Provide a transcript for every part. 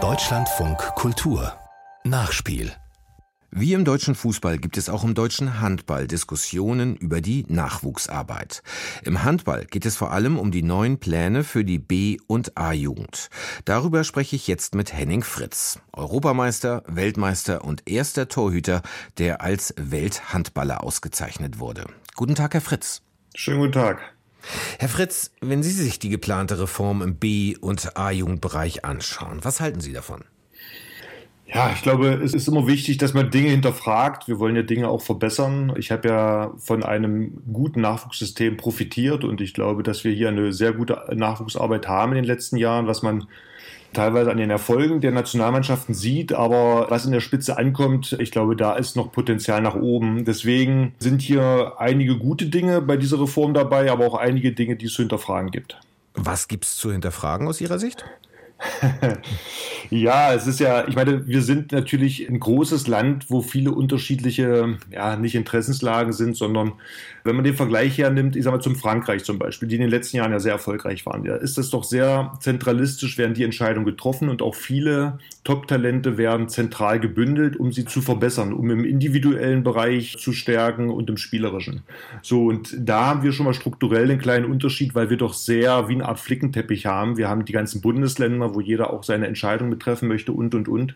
Deutschlandfunk Kultur Nachspiel wie im deutschen Fußball gibt es auch im deutschen Handball Diskussionen über die Nachwuchsarbeit. Im Handball geht es vor allem um die neuen Pläne für die B- und A-Jugend. Darüber spreche ich jetzt mit Henning Fritz, Europameister, Weltmeister und erster Torhüter, der als Welthandballer ausgezeichnet wurde. Guten Tag, Herr Fritz. Schönen guten Tag. Herr Fritz, wenn Sie sich die geplante Reform im B- und A-Jugendbereich anschauen, was halten Sie davon? Ja, ich glaube, es ist immer wichtig, dass man Dinge hinterfragt. Wir wollen ja Dinge auch verbessern. Ich habe ja von einem guten Nachwuchssystem profitiert und ich glaube, dass wir hier eine sehr gute Nachwuchsarbeit haben in den letzten Jahren, was man teilweise an den Erfolgen der Nationalmannschaften sieht, aber was in der Spitze ankommt, ich glaube, da ist noch Potenzial nach oben. Deswegen sind hier einige gute Dinge bei dieser Reform dabei, aber auch einige Dinge, die es zu hinterfragen gibt. Was gibt es zu hinterfragen aus Ihrer Sicht? ja, es ist ja, ich meine, wir sind natürlich ein großes Land, wo viele unterschiedliche, ja, nicht Interessenslagen sind, sondern wenn man den Vergleich hernimmt, ich sag mal zum Frankreich zum Beispiel, die in den letzten Jahren ja sehr erfolgreich waren, ja, ist das doch sehr zentralistisch, werden die Entscheidungen getroffen und auch viele Top-Talente werden zentral gebündelt, um sie zu verbessern, um im individuellen Bereich zu stärken und im spielerischen. So, und da haben wir schon mal strukturell einen kleinen Unterschied, weil wir doch sehr wie eine Art Flickenteppich haben. Wir haben die ganzen Bundesländer, wo jeder auch seine Entscheidung betreffen möchte und, und, und.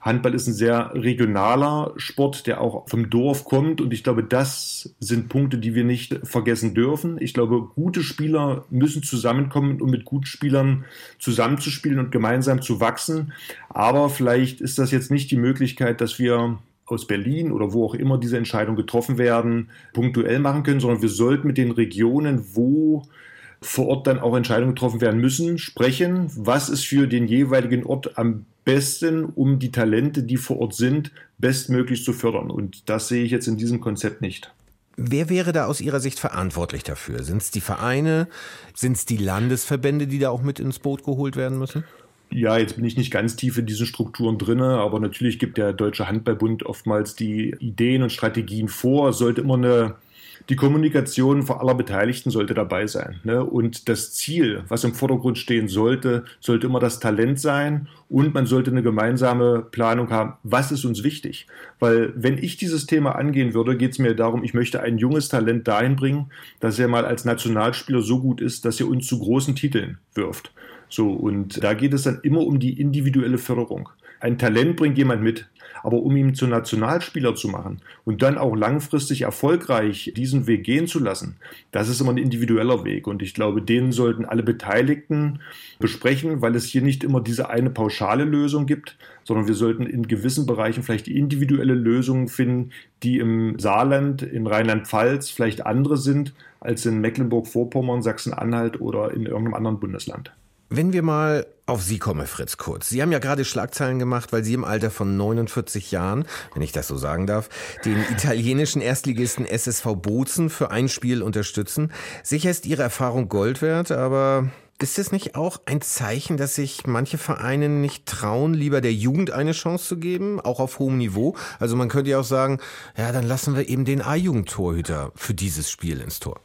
Handball ist ein sehr regionaler Sport, der auch vom Dorf kommt. Und ich glaube, das sind Punkte, die wir nicht vergessen dürfen. Ich glaube, gute Spieler müssen zusammenkommen, um mit guten Spielern zusammenzuspielen und gemeinsam zu wachsen. Aber vielleicht ist das jetzt nicht die Möglichkeit, dass wir aus Berlin oder wo auch immer diese Entscheidungen getroffen werden, punktuell machen können, sondern wir sollten mit den Regionen, wo vor Ort dann auch Entscheidungen getroffen werden müssen, sprechen, was ist für den jeweiligen Ort am besten, um die Talente, die vor Ort sind, bestmöglich zu fördern. Und das sehe ich jetzt in diesem Konzept nicht. Wer wäre da aus Ihrer Sicht verantwortlich dafür? Sind es die Vereine? Sind es die Landesverbände, die da auch mit ins Boot geholt werden müssen? Ja, jetzt bin ich nicht ganz tief in diesen Strukturen drin, aber natürlich gibt der Deutsche Handballbund oftmals die Ideen und Strategien vor. Es sollte immer eine die Kommunikation vor aller Beteiligten sollte dabei sein. Ne? Und das Ziel, was im Vordergrund stehen sollte, sollte immer das Talent sein und man sollte eine gemeinsame Planung haben, was ist uns wichtig. Weil wenn ich dieses Thema angehen würde, geht es mir darum, ich möchte ein junges Talent dahin bringen, dass er mal als Nationalspieler so gut ist, dass er uns zu großen Titeln wirft. So, und da geht es dann immer um die individuelle Förderung. Ein Talent bringt jemand mit, aber um ihn zu Nationalspieler zu machen und dann auch langfristig erfolgreich diesen Weg gehen zu lassen, das ist immer ein individueller Weg. Und ich glaube, den sollten alle Beteiligten besprechen, weil es hier nicht immer diese eine pauschale Lösung gibt, sondern wir sollten in gewissen Bereichen vielleicht individuelle Lösungen finden, die im Saarland, in Rheinland-Pfalz vielleicht andere sind als in Mecklenburg-Vorpommern, Sachsen-Anhalt oder in irgendeinem anderen Bundesland. Wenn wir mal auf Sie kommen, Fritz Kurz. Sie haben ja gerade Schlagzeilen gemacht, weil Sie im Alter von 49 Jahren, wenn ich das so sagen darf, den italienischen Erstligisten SSV Bozen für ein Spiel unterstützen. Sicher ist Ihre Erfahrung Gold wert, aber ist es nicht auch ein Zeichen, dass sich manche Vereine nicht trauen, lieber der Jugend eine Chance zu geben, auch auf hohem Niveau? Also man könnte ja auch sagen, ja, dann lassen wir eben den A-Jugendtorhüter für dieses Spiel ins Tor.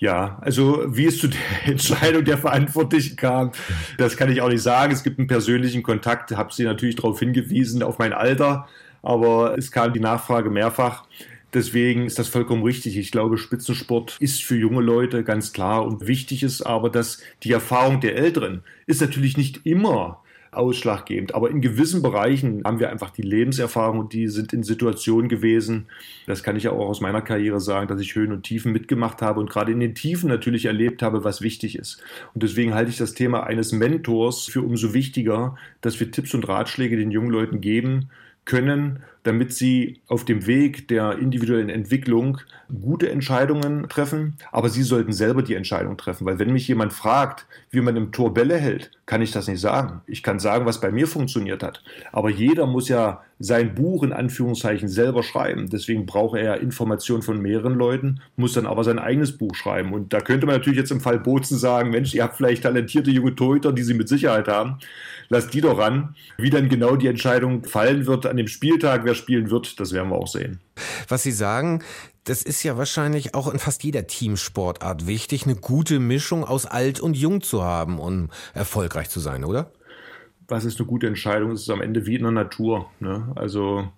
Ja, also wie es zu der Entscheidung der Verantwortlichen kam, das kann ich auch nicht sagen. Es gibt einen persönlichen Kontakt, habe sie natürlich darauf hingewiesen, auf mein Alter, aber es kam die Nachfrage mehrfach. Deswegen ist das vollkommen richtig. Ich glaube, Spitzensport ist für junge Leute ganz klar und wichtig ist aber, dass die Erfahrung der Älteren ist natürlich nicht immer ausschlaggebend. Aber in gewissen Bereichen haben wir einfach die Lebenserfahrung und die sind in Situationen gewesen, das kann ich ja auch aus meiner Karriere sagen, dass ich Höhen und Tiefen mitgemacht habe und gerade in den Tiefen natürlich erlebt habe, was wichtig ist. Und deswegen halte ich das Thema eines Mentors für umso wichtiger, dass wir Tipps und Ratschläge den jungen Leuten geben können, damit sie auf dem Weg der individuellen Entwicklung gute Entscheidungen treffen, aber sie sollten selber die Entscheidung treffen, weil wenn mich jemand fragt, wie man im Tor Bälle hält, kann ich das nicht sagen. Ich kann sagen, was bei mir funktioniert hat, aber jeder muss ja sein Buch in Anführungszeichen selber schreiben. Deswegen braucht er Informationen von mehreren Leuten, muss dann aber sein eigenes Buch schreiben. Und da könnte man natürlich jetzt im Fall Bozen sagen, Mensch, ihr habt vielleicht talentierte junge Torhüter, die sie mit Sicherheit haben. Lasst die doch ran. Wie dann genau die Entscheidung fallen wird an dem Spieltag, wer spielen wird, das werden wir auch sehen. Was Sie sagen, das ist ja wahrscheinlich auch in fast jeder Teamsportart wichtig, eine gute Mischung aus alt und jung zu haben, um erfolgreich zu sein, oder? Was ist eine gute Entscheidung? Es ist am Ende wie in der Natur. Ne? Also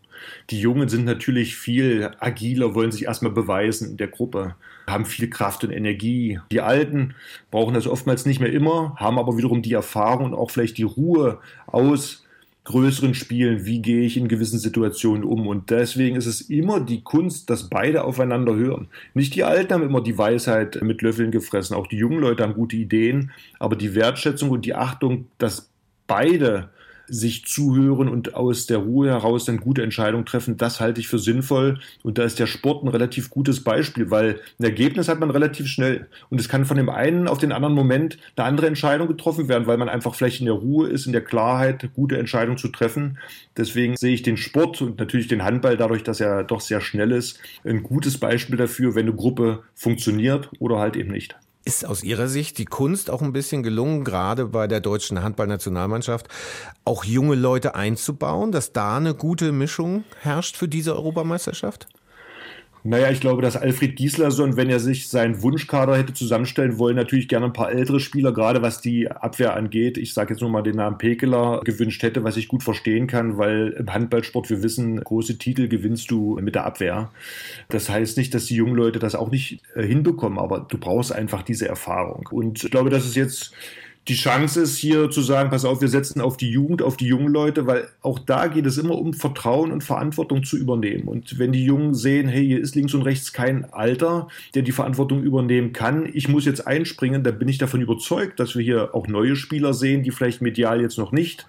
die Jungen sind natürlich viel agiler, wollen sich erstmal beweisen in der Gruppe, haben viel Kraft und Energie. Die Alten brauchen das oftmals nicht mehr immer, haben aber wiederum die Erfahrung und auch vielleicht die Ruhe aus größeren Spielen, wie gehe ich in gewissen Situationen um. Und deswegen ist es immer die Kunst, dass beide aufeinander hören. Nicht die Alten haben immer die Weisheit mit Löffeln gefressen, auch die jungen Leute haben gute Ideen, aber die Wertschätzung und die Achtung, dass beide sich zuhören und aus der Ruhe heraus dann gute Entscheidungen treffen, das halte ich für sinnvoll. Und da ist der Sport ein relativ gutes Beispiel, weil ein Ergebnis hat man relativ schnell. Und es kann von dem einen auf den anderen Moment eine andere Entscheidung getroffen werden, weil man einfach vielleicht in der Ruhe ist, in der Klarheit, gute Entscheidungen zu treffen. Deswegen sehe ich den Sport und natürlich den Handball, dadurch, dass er doch sehr schnell ist, ein gutes Beispiel dafür, wenn eine Gruppe funktioniert oder halt eben nicht. Ist aus Ihrer Sicht die Kunst auch ein bisschen gelungen, gerade bei der deutschen Handballnationalmannschaft, auch junge Leute einzubauen, dass da eine gute Mischung herrscht für diese Europameisterschaft? Naja, ich glaube, dass Alfred Gislason, wenn er sich seinen Wunschkader hätte zusammenstellen wollen, natürlich gerne ein paar ältere Spieler, gerade was die Abwehr angeht. Ich sage jetzt nur mal den Namen Pekeler gewünscht hätte, was ich gut verstehen kann, weil im Handballsport, wir wissen, große Titel gewinnst du mit der Abwehr. Das heißt nicht, dass die jungen Leute das auch nicht äh, hinbekommen, aber du brauchst einfach diese Erfahrung. Und ich glaube, dass es jetzt die Chance ist hier zu sagen, pass auf, wir setzen auf die Jugend, auf die jungen Leute, weil auch da geht es immer um Vertrauen und Verantwortung zu übernehmen. Und wenn die Jungen sehen, hey, hier ist links und rechts kein Alter, der die Verantwortung übernehmen kann, ich muss jetzt einspringen, dann bin ich davon überzeugt, dass wir hier auch neue Spieler sehen, die vielleicht medial jetzt noch nicht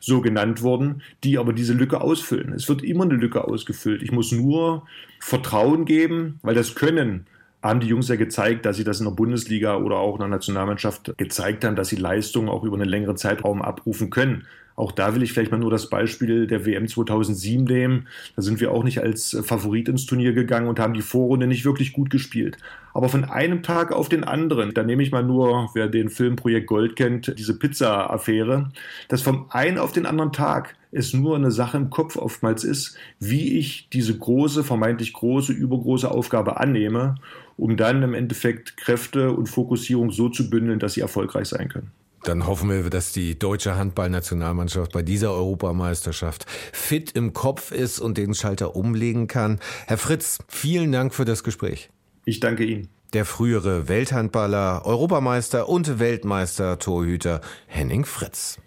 so genannt wurden, die aber diese Lücke ausfüllen. Es wird immer eine Lücke ausgefüllt. Ich muss nur Vertrauen geben, weil das Können haben die Jungs ja gezeigt, dass sie das in der Bundesliga oder auch in der Nationalmannschaft gezeigt haben, dass sie Leistungen auch über einen längeren Zeitraum abrufen können. Auch da will ich vielleicht mal nur das Beispiel der WM 2007 nehmen. Da sind wir auch nicht als Favorit ins Turnier gegangen und haben die Vorrunde nicht wirklich gut gespielt. Aber von einem Tag auf den anderen, da nehme ich mal nur, wer den Film Projekt Gold kennt, diese Pizza-Affäre, dass vom einen auf den anderen Tag es nur eine Sache im Kopf oftmals ist, wie ich diese große, vermeintlich große, übergroße Aufgabe annehme, um dann im Endeffekt Kräfte und Fokussierung so zu bündeln, dass sie erfolgreich sein können. Dann hoffen wir, dass die deutsche Handballnationalmannschaft bei dieser Europameisterschaft fit im Kopf ist und den Schalter umlegen kann. Herr Fritz, vielen Dank für das Gespräch. Ich danke Ihnen. Der frühere Welthandballer, Europameister und Weltmeister Torhüter Henning Fritz.